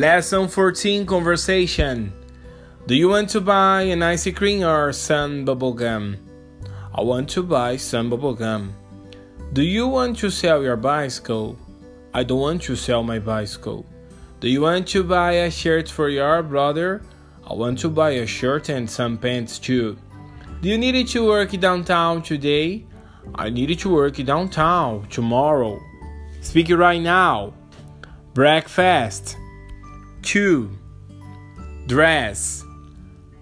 Lesson 14 Conversation. Do you want to buy an ice cream or some bubble gum? I want to buy some bubble gum. Do you want to sell your bicycle? I don't want to sell my bicycle. Do you want to buy a shirt for your brother? I want to buy a shirt and some pants too. Do you need to work downtown today? I need to work downtown tomorrow. Speak right now. Breakfast. Two. Dress.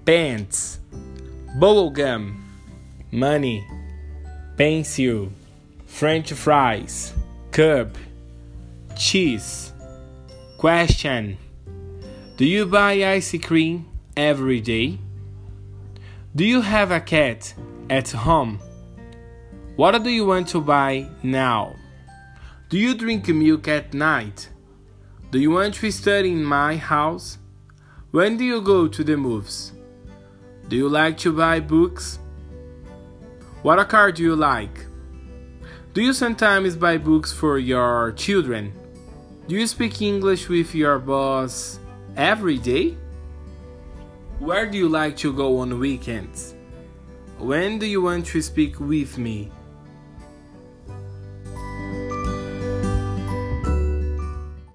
Pants. Bubble gum. Money. Pencil. French fries. Cup. Cheese. Question. Do you buy ice cream every day? Do you have a cat at home? What do you want to buy now? Do you drink milk at night? Do you want to study in my house? When do you go to the movies? Do you like to buy books? What a car do you like? Do you sometimes buy books for your children? Do you speak English with your boss every day? Where do you like to go on weekends? When do you want to speak with me?